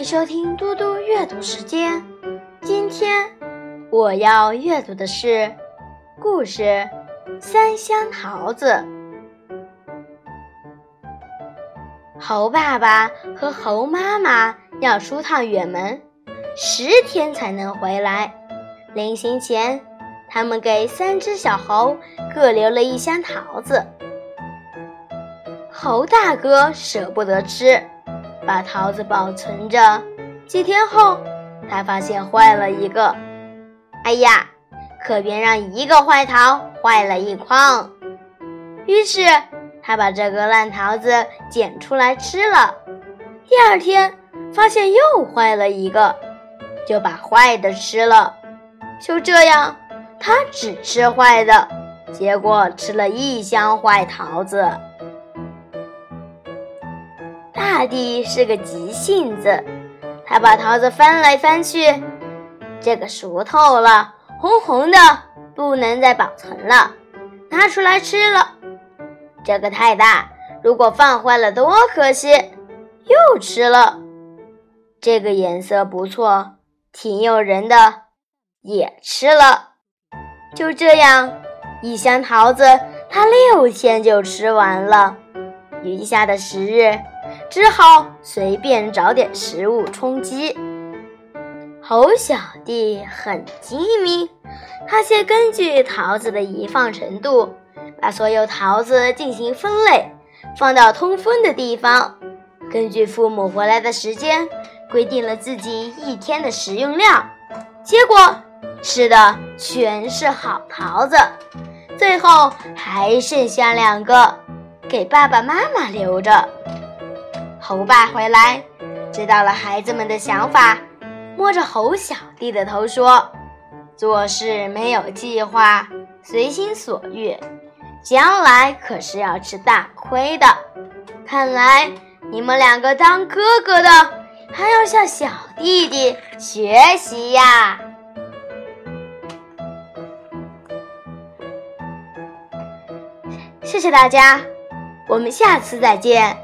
迎收听嘟嘟阅读时间。今天我要阅读的是故事《三箱桃子》。猴爸爸和猴妈妈要出趟远门，十天才能回来。临行前，他们给三只小猴各留了一箱桃子。猴大哥舍不得吃。把桃子保存着，几天后，他发现坏了一个。哎呀，可别让一个坏桃坏了一筐。于是他把这个烂桃子捡出来吃了。第二天发现又坏了一个，就把坏的吃了。就这样，他只吃坏的，结果吃了一箱坏桃子。大地是个急性子，他把桃子翻来翻去，这个熟透了，红红的，不能再保存了，拿出来吃了。这个太大，如果放坏了多可惜，又吃了。这个颜色不错，挺诱人的，也吃了。就这样，一箱桃子他六天就吃完了，余下的十日。只好随便找点食物充饥。猴小弟很精明，他先根据桃子的易放程度，把所有桃子进行分类，放到通风的地方。根据父母回来的时间，规定了自己一天的食用量。结果吃的全是好桃子，最后还剩下两个，给爸爸妈妈留着。猴爸回来，知道了孩子们的想法，摸着猴小弟的头说：“做事没有计划，随心所欲，将来可是要吃大亏的。看来你们两个当哥哥的，还要向小弟弟学习呀！”谢谢大家，我们下次再见。